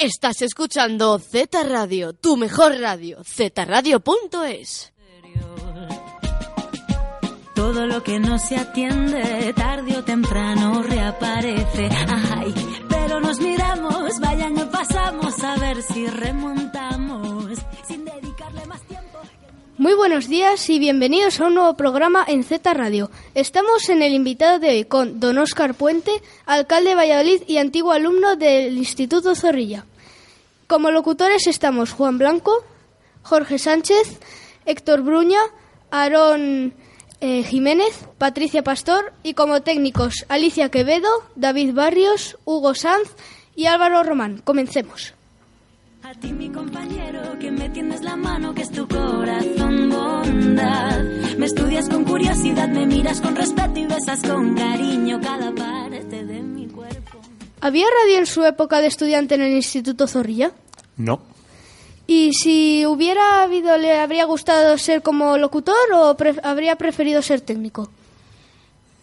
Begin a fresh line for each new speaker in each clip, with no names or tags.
Estás escuchando Z Radio, tu mejor radio, zradio.es.
Todo lo que no se atiende, tarde o temprano reaparece. Ay, pero nos miramos, vayan y pasamos a ver si remontamos, sin dedicarle más tiempo.
Muy buenos días y bienvenidos a un nuevo programa en Z Radio. Estamos en el invitado de hoy con don Óscar Puente, alcalde de Valladolid y antiguo alumno del Instituto Zorrilla. Como locutores estamos Juan Blanco, Jorge Sánchez, Héctor Bruña, Aarón eh, Jiménez, Patricia Pastor y como técnicos Alicia Quevedo, David Barrios, Hugo Sanz y Álvaro Román. Comencemos.
A ti, mi compañero, que me tienes la mano, que es tu corazón bondad. Me estudias con curiosidad, me miras con respeto y besas con cariño cada parte de mi cuerpo.
¿Había radio en su época de estudiante en el Instituto Zorrilla?
No.
¿Y si hubiera habido, le habría gustado ser como locutor o pre- habría preferido ser técnico?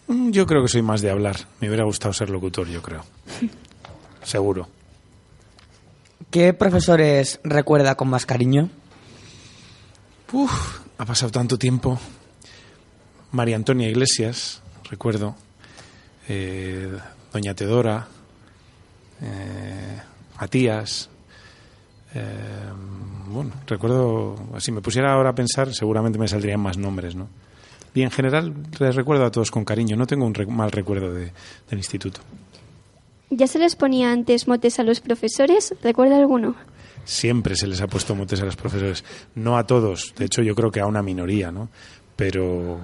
Mm, Yo creo que soy más de hablar. Me hubiera gustado ser locutor, yo creo. Seguro.
¿Qué profesores recuerda con más cariño?
Uf, ha pasado tanto tiempo. María Antonia Iglesias, recuerdo. Eh, Doña Teodora. Eh, Matías. Eh, bueno, recuerdo, si me pusiera ahora a pensar, seguramente me saldrían más nombres, ¿no? Y en general les recuerdo a todos con cariño. No tengo un mal recuerdo de- del instituto.
¿Ya se les ponía antes motes a los profesores? ¿Recuerda alguno?
Siempre se les ha puesto motes a los profesores. No a todos, de hecho yo creo que a una minoría, ¿no? Pero,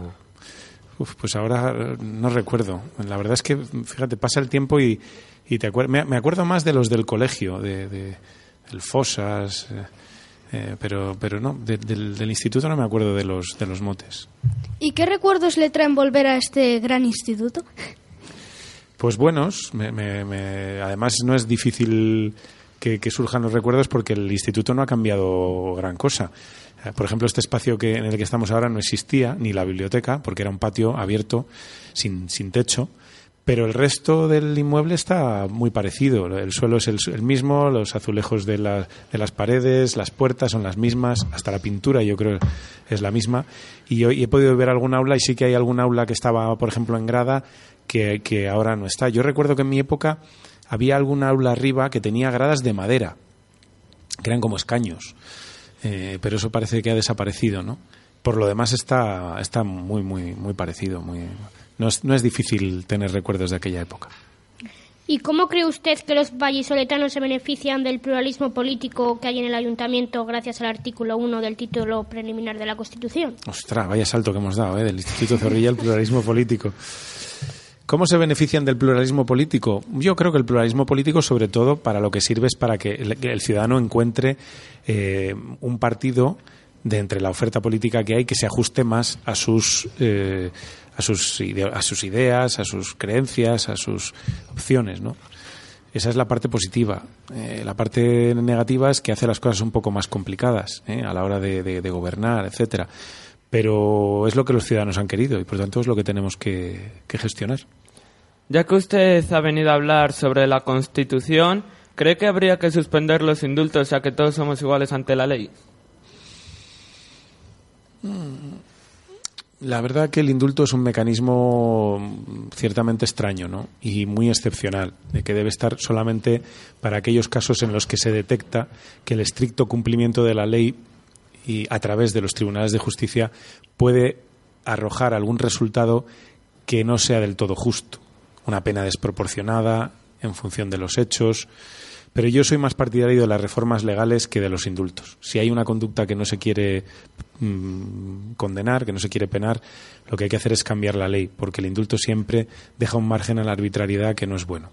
uf, pues ahora eh, no recuerdo. La verdad es que, fíjate, pasa el tiempo y, y te acuer- me, me acuerdo más de los del colegio, de, de el Fosas, eh, eh, pero, pero no, de- del, del instituto no me acuerdo de los, de los motes.
¿Y qué recuerdos le traen volver a este gran instituto?
Pues buenos, me- me- me- además no es difícil que, que surjan los recuerdos porque el instituto no ha cambiado gran cosa. Eh, Por ejemplo, este espacio que, en el que estamos ahora no existía, ni la biblioteca, porque era un patio abierto, sin, sin techo, pero el resto del inmueble está muy parecido. El suelo es el, el mismo, los azulejos de, de las paredes, las puertas son las mismas, hasta la pintura yo creo es la misma. Y yo y he podido ver algún aula y sí que hay algún aula que estaba, por ejemplo, en grada que, que ahora no está. Yo recuerdo que en mi época había algún aula arriba que tenía gradas de madera, que eran como escaños. Eh, pero eso parece que ha desaparecido, ¿no? Por lo demás está, está muy, muy, muy parecido. Muy, no, es, no es difícil tener recuerdos de aquella época.
¿Y cómo cree usted que los vallisoletanos se benefician del pluralismo político que hay en el ayuntamiento gracias al artículo 1 del título preliminar de la Constitución?
Ostras, vaya salto que hemos dado, ¿eh? Del Instituto Zorrilla al pluralismo político. ¿Cómo se benefician del pluralismo político? Yo creo que el pluralismo político, sobre todo, para lo que sirve es para que el, que el ciudadano encuentre eh, un partido de entre la oferta política que hay que se ajuste más a sus eh, a sus ide- a sus ideas, a sus creencias, a sus opciones, ¿no? Esa es la parte positiva. Eh, la parte negativa es que hace las cosas un poco más complicadas ¿eh? a la hora de, de- de gobernar, etcétera. Pero es lo que los ciudadanos han querido y por tanto es lo que tenemos que, que gestionar.
Ya que usted ha venido a hablar sobre la Constitución, ¿cree que habría que suspender los indultos ya que todos somos iguales ante la ley?
La verdad que el indulto es un mecanismo ciertamente extraño ¿no? y muy excepcional, de que debe estar solamente para aquellos casos en los que se detecta que el estricto cumplimiento de la ley y a través de los tribunales de justicia puede arrojar algún resultado que no sea del todo justo, una pena desproporcionada en función de los hechos. Pero yo soy más partidario de las reformas legales que de los indultos. Si hay una conducta que no se quiere mm, condenar, que no se quiere penar, lo que hay que hacer es cambiar la ley, porque el indulto siempre deja un margen a la arbitrariedad que no es bueno.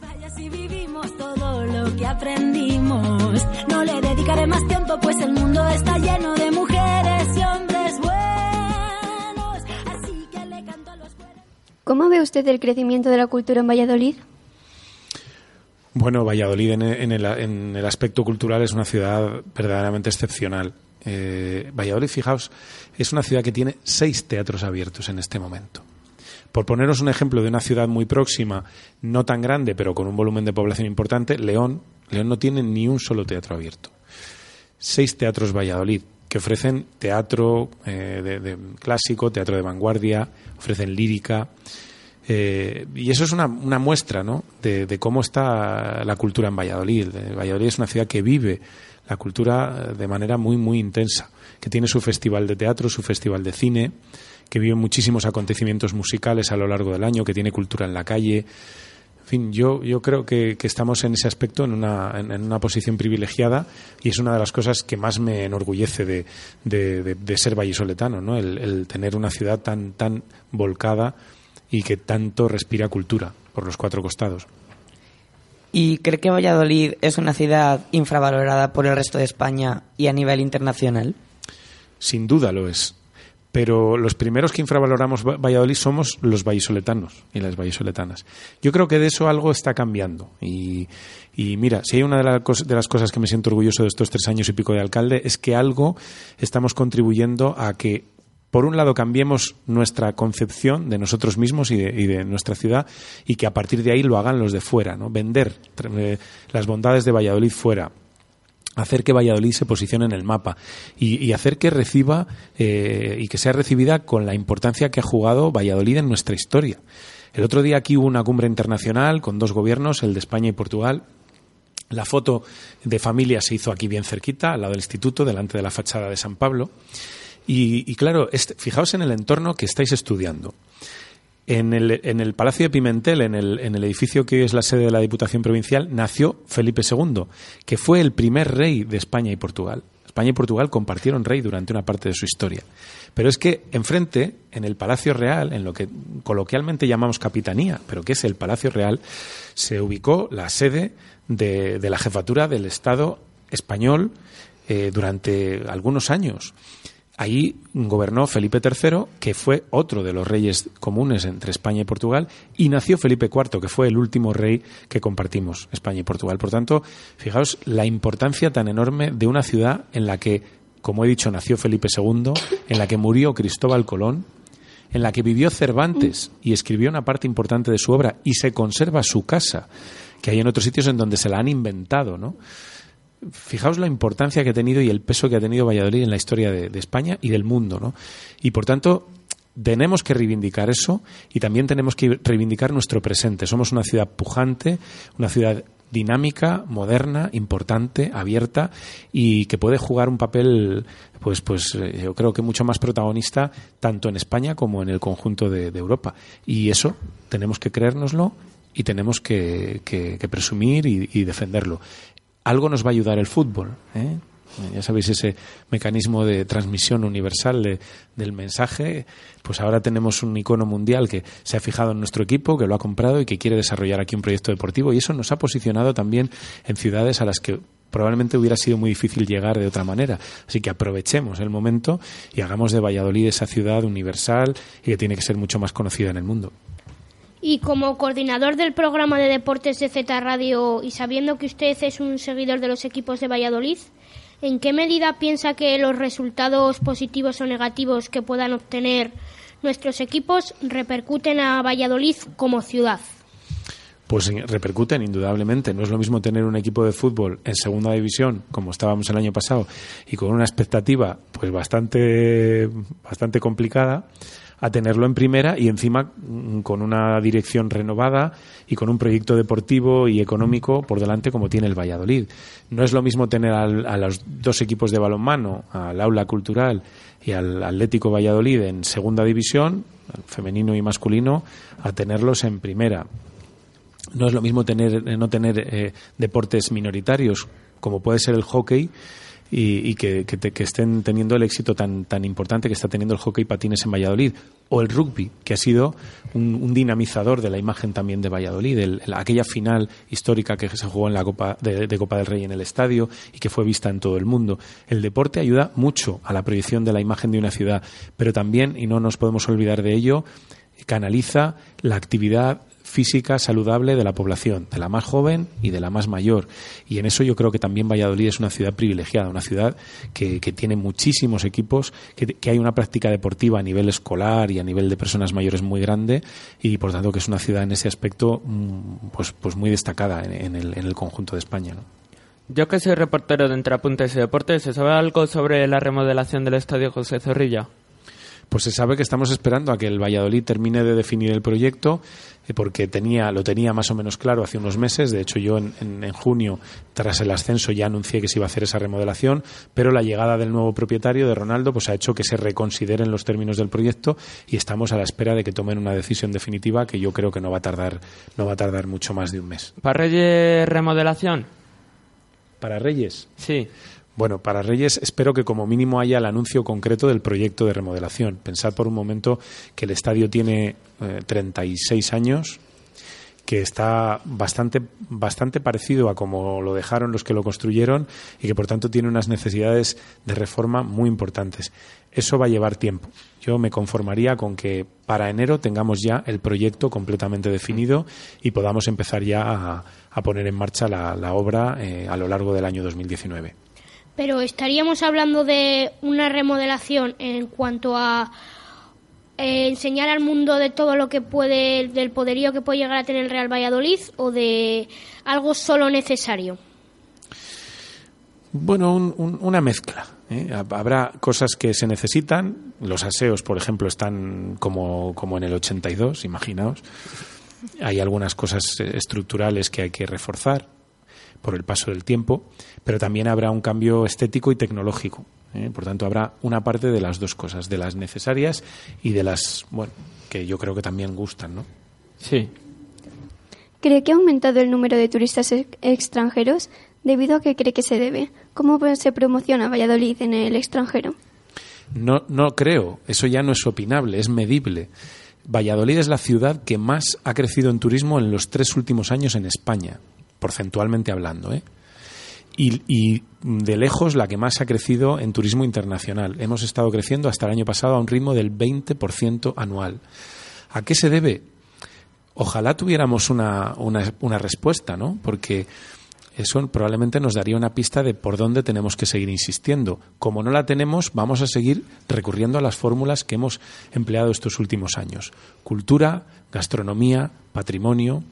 Vaya si vivimos todo lo que aprendimos. No le dedicaré más tiempo, pues el mundo está lleno de mujeres y hombres buenos. Así que le canto a los.
¿Cómo ve usted el crecimiento de la cultura en Valladolid?
Bueno, Valladolid en en el- en el aspecto cultural es una ciudad verdaderamente excepcional. Eh, Valladolid, fijaos, es una ciudad que tiene seis teatros abiertos en este momento. Por poneros un ejemplo de una ciudad muy próxima, no tan grande, pero con un volumen de población importante, León León no tiene ni un solo teatro abierto. Seis teatros Valladolid que ofrecen teatro eh, de, de clásico, teatro de vanguardia, ofrecen lírica. Eh, y eso es una, una muestra ¿no? de, cómo está la cultura en Valladolid. Eh, Valladolid es una ciudad que vive la cultura eh, de manera muy, muy intensa, que tiene su festival de teatro, su festival de cine, que vive muchísimos acontecimientos musicales a lo largo del año, que tiene cultura en la calle. En fin, yo, yo creo que, que estamos en ese aspecto en una, en, en una posición privilegiada y es una de las cosas que más me enorgullece de, de, de- de ser vallisoletano, ¿no? El, el tener una ciudad tan, tan volcada y que tanto respira cultura por los cuatro costados.
¿Y cree que Valladolid es una ciudad infravalorada por el resto de España y a nivel internacional?
Sin duda lo es. Pero los primeros que infravaloramos Va- Valladolid somos los vallisoletanos y las vallisoletanas. Yo creo que de eso algo está cambiando. Y, y mira, si hay una de las cosas que me siento orgulloso de estos tres años y pico de alcalde, es que algo estamos contribuyendo a que, por un lado, cambiemos nuestra concepción de nosotros mismos y de, nuestra ciudad y que a partir de ahí lo hagan los de fuera. ¿no? Vender eh, las bondades de Valladolid fuera hacer que Valladolid se posicione en el mapa y, y hacer que reciba eh, y que sea recibida con la importancia que ha jugado Valladolid en nuestra historia. El otro día aquí hubo una cumbre internacional con dos gobiernos, el de España y Portugal. La foto de familia se hizo aquí bien cerquita, al lado del instituto, delante de la fachada de San Pablo. Y, claro, este- fijaos en el entorno que estáis estudiando. En el, en el Palacio de Pimentel, en el, edificio que hoy es la sede de la Diputación Provincial, nació Felipe II, que fue el primer rey de España y Portugal. España y Portugal compartieron rey durante una parte de su historia. Pero es que enfrente, en el Palacio Real, en lo que coloquialmente llamamos capitanía, pero que es el Palacio Real, se ubicó la sede de, de la jefatura del Estado español eh, durante algunos años. Ahí gobernó Felipe III, que fue otro de los reyes comunes entre España y Portugal, y nació Felipe IV, que fue el último rey que compartimos, España y Portugal. Por tanto, fijaos la importancia tan enorme de una ciudad en la que, como he dicho, nació Felipe II, en la que murió Cristóbal Colón, en la que vivió Cervantes y escribió una parte importante de su obra y se conserva su casa, que hay en otros sitios en donde se la han inventado, ¿no? Fijaos la importancia que ha tenido y el peso que ha tenido Valladolid en la historia de, España y del mundo, ¿no? Y por tanto, tenemos que reivindicar eso y también tenemos que reivindicar nuestro presente. Somos una ciudad pujante, una ciudad dinámica, moderna, importante, abierta y que puede jugar un papel, pues, pues eh, yo creo que mucho más protagonista tanto en España como en el conjunto de, Europa. Y eso tenemos que creérnoslo y tenemos que, que- presumir y defenderlo. Algo nos va a ayudar el fútbol. ¿eh? Ya sabéis ese mecanismo de transmisión universal de- del mensaje. Pues ahora tenemos un icono mundial que se ha fijado en nuestro equipo, que lo ha comprado y que quiere desarrollar aquí un proyecto deportivo. Y eso nos ha posicionado también en ciudades a las que probablemente hubiera sido muy difícil llegar de otra manera. Así que aprovechemos el momento y hagamos de Valladolid esa ciudad universal y que tiene que ser mucho más conocida en el mundo.
Y como coordinador del programa de deportes de Z Radio y sabiendo que usted es un seguidor de los equipos de Valladolid, ¿en qué medida piensa que los resultados positivos o negativos que puedan obtener nuestros equipos repercuten a Valladolid como ciudad?
Pues en- repercuten indudablemente. No es lo mismo tener un equipo de fútbol en segunda división, como estábamos el año pasado, y con una expectativa pues bastante, bastante complicada, a tenerlo en primera y encima mm, con una dirección renovada y con un proyecto deportivo y económico por delante como tiene el Valladolid. No es lo mismo tener al- a los dos equipos de balonmano, al aula cultural y al Atlético Valladolid en segunda división, femenino y masculino, a tenerlos en primera no es lo mismo tener eh, no tener eh, deportes minoritarios como puede ser el hockey y, y que, estén teniendo el éxito tan, tan importante que está teniendo el hockey patines en Valladolid. O el rugby que ha sido un, dinamizador de la imagen también de Valladolid el- el- aquella final histórica que se jugó en la Copa de Copa del Rey en el estadio y que fue vista en todo el mundo. El deporte ayuda mucho a la proyección de la imagen de una ciudad pero también y no nos podemos olvidar de ello canaliza la actividad física saludable de la población, de la más joven y de la más mayor. Y en eso yo creo que también Valladolid es una ciudad privilegiada, una ciudad que, que tiene muchísimos equipos, que, que, hay una práctica deportiva a nivel escolar y a nivel de personas mayores muy grande y por tanto que es una ciudad en ese aspecto mm, pues, pues muy destacada en, el, en el, conjunto de España. ¿no?
Yo que soy reportero de Entre Apuntes y Deportes, ¿se sabe algo sobre la remodelación del Estadio José Zorrilla?
Pues se sabe que estamos esperando a que el Valladolid termine de definir el proyecto, eh, porque tenía, lo tenía más o menos claro hace unos meses. De hecho, yo en, en, en, junio, tras el ascenso, ya anuncié que se iba a hacer esa remodelación, pero la llegada del nuevo propietario, de Ronaldo, pues ha hecho que se reconsideren los términos del proyecto y estamos a la espera de que tomen una decisión definitiva que yo creo que no va a tardar, no va a tardar mucho más de un mes.
¿Para Reyes remodelación?
¿Para Reyes?
Sí.
Bueno, para Reyes espero que como mínimo haya el anuncio concreto del proyecto de remodelación. Pensar por un momento que el estadio tiene eh, 36 años, que está bastante, bastante parecido a como lo dejaron los que lo construyeron y que por tanto tiene unas necesidades de reforma muy importantes. Eso va a llevar tiempo. Yo me conformaría con que para enero tengamos ya el proyecto completamente definido y podamos empezar ya a, poner en marcha la, la obra eh, a lo largo del año 2019.
Pero estaríamos hablando de una remodelación en cuanto a eh, enseñar al mundo de todo lo que puede, del poderío que puede llegar a tener el Real Valladolid o de algo solo necesario.
Bueno, un, un, una mezcla. ¿eh? Habrá cosas que se necesitan. Los aseos, por ejemplo, están como, como en el 82, imaginaos. Hay algunas cosas estructurales que hay que reforzar por el paso del tiempo, pero también habrá un cambio estético y tecnológico. ¿eh? Por tanto, habrá una parte de las dos cosas, de las necesarias y de las, bueno, que yo creo que también gustan, ¿no?
Sí.
¿Cree que ha aumentado el número de turistas extranjeros? ¿Debido a qué cree que se debe? ¿Cómo se promociona Valladolid en el extranjero?
No, no creo. Eso ya no es opinable, es medible. Valladolid es la ciudad que más ha crecido en turismo en los tres últimos años en España, porcentualmente hablando. ¿eh? Y, y, de lejos la que más ha crecido en turismo internacional. Hemos estado creciendo hasta el año pasado a un ritmo del 20% anual. ¿A qué se debe? Ojalá tuviéramos una, una, una respuesta, ¿no? Porque eso probablemente nos daría una pista de por dónde tenemos que seguir insistiendo. Como no la tenemos, vamos a seguir recurriendo a las fórmulas que hemos empleado estos últimos años. Cultura, gastronomía, patrimonio.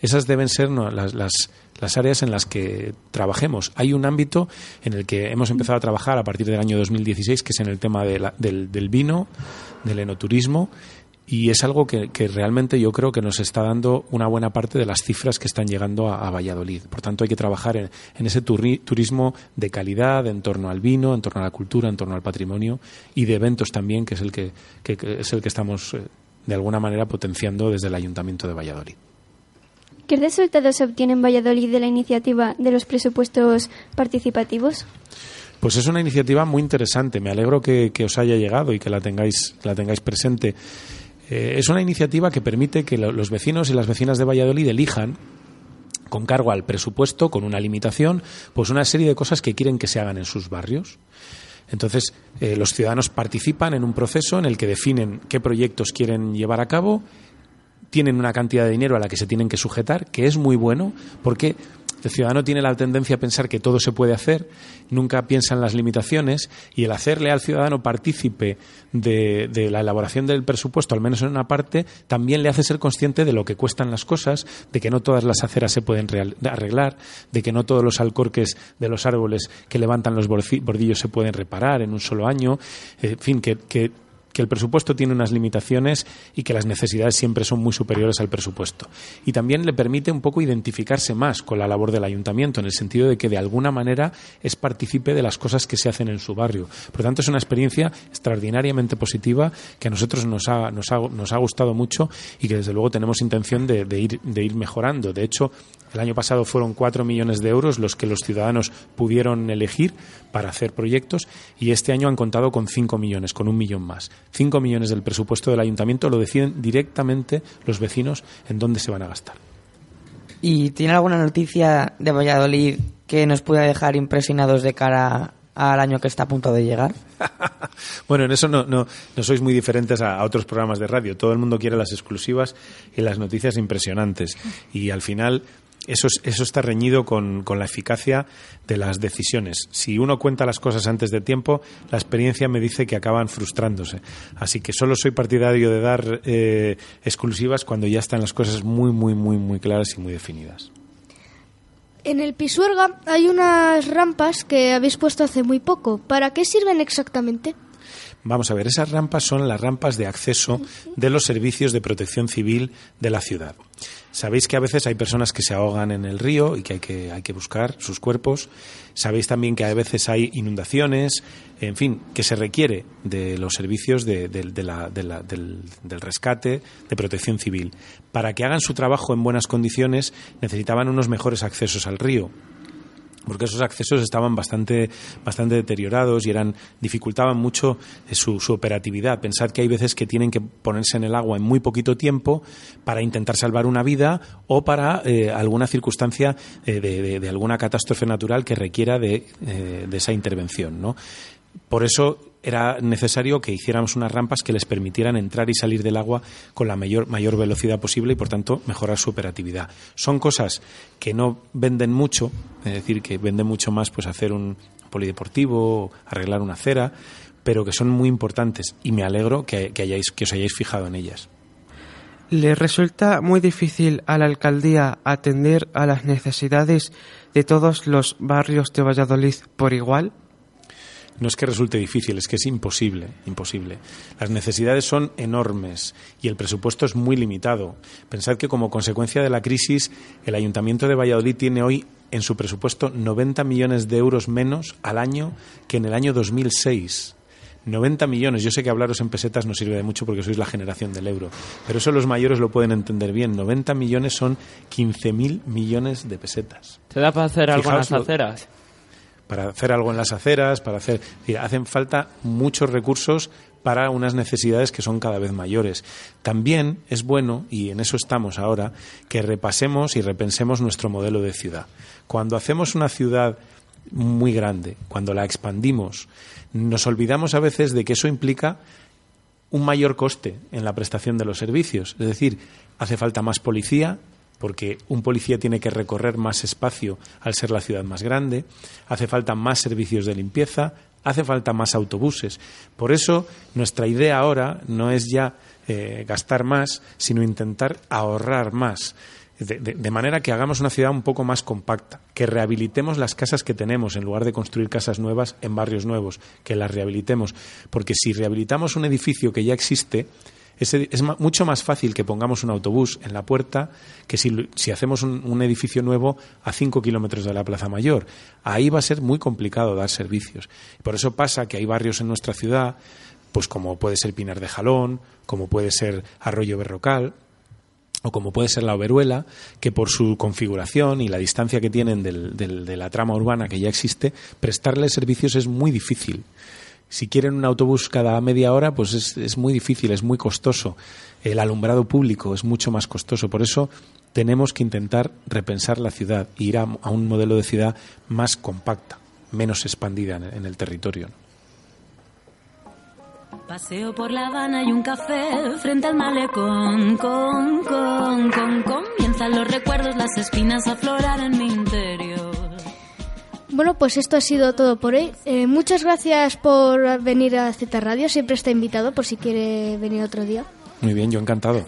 Esas deben ser las, las, áreas en las que trabajemos. Hay un ámbito en el que hemos empezado a trabajar a partir del año 2016, que es en el tema de la, del, vino, del enoturismo, y es algo que, realmente yo creo que nos está dando una buena parte de las cifras que están llegando a, Valladolid. Por tanto, hay que trabajar en, ese turi turismo de calidad en torno al vino, en torno a la cultura, en torno al patrimonio y de eventos también, que es el que es el que estamos eh, de alguna manera potenciando desde el Ayuntamiento de Valladolid.
¿Qué resultados se obtiene en Valladolid de la iniciativa de los presupuestos participativos?
Pues es una iniciativa muy interesante. Me alegro que, os haya llegado y que la tengáis, la tengáis presente. Eh, es una iniciativa que permite que lo, los vecinos y las vecinas de Valladolid elijan con cargo al presupuesto, con una limitación, pues una serie de cosas que quieren que se hagan en sus barrios. Entonces, eh, los ciudadanos participan en un proceso en el que definen qué proyectos quieren llevar a cabo, tienen una cantidad de dinero a la que se tienen que sujetar, que es muy bueno, porque el ciudadano tiene la tendencia a pensar que todo se puede hacer, nunca piensa en las limitaciones y el hacerle al ciudadano partícipe de, la elaboración del presupuesto, al menos en una parte, también le hace ser consciente de lo que cuestan las cosas, de que no todas las aceras se pueden arreglar, de que no todos los alcorques de los árboles que levantan los bordillos se pueden reparar en un solo año, en fin, que que el presupuesto tiene unas limitaciones y que las necesidades siempre son muy superiores al presupuesto. Y también le permite un poco identificarse más con la labor del ayuntamiento, en el sentido de que de alguna manera es partícipe de las cosas que se hacen en su barrio. Por lo tanto, es una experiencia extraordinariamente positiva que a nosotros nos ha, nos ha, gustado mucho y que desde luego tenemos intención de, de, ir, de ir mejorando. De hecho, el año pasado fueron cuatro millones de euros los que los ciudadanos pudieron elegir para hacer proyectos y este año han contado con cinco millones, con un millón más. Cinco millones del presupuesto del ayuntamiento lo deciden directamente los vecinos en dónde se van a gastar.
¿Y tiene alguna noticia de Valladolid que nos pueda dejar impresionados de cara al año que está a punto de llegar?
Bueno, en eso no, no, no sois muy diferentes a, a otros programas de radio. Todo el mundo quiere las exclusivas y las noticias impresionantes. Y al final eso, es- eso está reñido con, con la eficacia de las decisiones. Si uno cuenta las cosas antes de tiempo, la experiencia me dice que acaban frustrándose. Así que solo soy partidario de dar eh, exclusivas cuando ya están las cosas muy, muy, muy, muy claras y muy definidas.
En el Pisuerga hay unas rampas que habéis puesto hace muy poco. ¿Para qué sirven exactamente?
Vamos a ver, esas rampas son las rampas de acceso de los servicios de protección civil de la ciudad. Sabéis que a veces hay personas que se ahogan en el río y que hay que, hay que buscar sus cuerpos. Sabéis también que a veces hay inundaciones, en fin, que se requiere de los servicios del, del rescate, de protección civil. Para que hagan su trabajo en buenas condiciones necesitaban unos mejores accesos al río porque esos accesos estaban bastante, bastante deteriorados y eran dificultaban mucho eh, su, operatividad. Pensad que hay veces que tienen que ponerse en el agua en muy poquito tiempo para intentar salvar una vida o para eh, alguna circunstancia eh, de, alguna catástrofe natural que requiera de, de esa intervención. ¿no? Por eso era necesario que hiciéramos unas rampas que les permitieran entrar y salir del agua con la mayor, mayor velocidad posible y, por tanto, mejorar su operatividad. Son cosas que no venden mucho, es decir, que venden mucho más pues hacer un polideportivo, arreglar una acera, pero que son muy importantes y me alegro que, que hayáis, que os hayáis fijado en ellas.
¿Le resulta muy difícil a la alcaldía atender a las necesidades de todos los barrios de Valladolid por igual?
No es que resulte difícil, es que es imposible, imposible. Las necesidades son enormes y el presupuesto es muy limitado. Pensad que como consecuencia de la crisis, el Ayuntamiento de Valladolid tiene hoy en su presupuesto 90 millones de euros menos al año que en el año 2006. 90 millones. Yo sé que hablaros en pesetas no sirve de mucho porque sois la generación del euro, pero eso los mayores lo pueden entender bien. 90 millones son 15.000 millones de pesetas.
¿Se da para hacer
Fijaos lo-
aceras?
Para hacer algo en las aceras, para hacer, hacen falta muchos recursos para unas necesidades que son cada vez mayores. También es bueno, y en eso estamos ahora, que repasemos y repensemos nuestro modelo de ciudad. Cuando hacemos una ciudad muy grande, cuando la expandimos, nos olvidamos a veces de que eso implica un mayor coste en la prestación de los servicios. Es decir, hace falta más policía, porque un policía tiene que recorrer más espacio al ser la ciudad más grande, hace falta más servicios de limpieza, hace falta más autobuses. Por eso, nuestra idea ahora no es ya eh, gastar más, sino intentar ahorrar más. De, de- de manera que hagamos una ciudad un poco más compacta, que rehabilitemos las casas que tenemos en lugar de construir casas nuevas en barrios nuevos, que las rehabilitemos. Porque si rehabilitamos un edificio que ya existe, es, mucho más fácil que pongamos un autobús en la puerta que si, si hacemos un, edificio nuevo a 5 kilómetros de la Plaza Mayor. Ahí va a ser muy complicado dar servicios. Por eso pasa que hay barrios en nuestra ciudad, pues como puede ser Pinar de Jalón, como puede ser Arroyo Berrocal, o como puede ser la Oberuela, que por su configuración y la distancia que tienen del- del- de la trama urbana que ya existe, prestarles servicios es muy difícil. Si quieren un autobús cada media hora, pues es, muy difícil, es muy costoso. El alumbrado público es mucho más costoso. Por eso tenemos que intentar repensar la ciudad e ir a, un modelo de ciudad más compacta, menos expandida en, el territorio.
Paseo por La Habana y un café frente al malecón. Comienzan los recuerdos, las espinas a aflorar en mi interior.
Bueno, pues esto ha sido todo por hoy. Eh, muchas gracias por venir a Z Radio. Siempre está invitado por si quiere venir otro día.
Muy bien, yo encantado.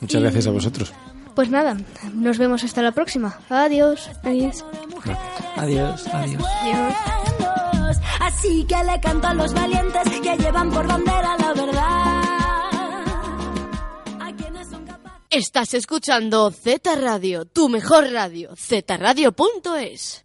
Muchas
Y-
gracias a vosotros.
Pues nada, nos vemos hasta la próxima. Adiós.
Adiós.
Adiós, adiós.
Adiós. Así que le canto a los valientes que llevan por bandera la verdad.
Estás escuchando Z Radio, tu mejor radio, zradio.es.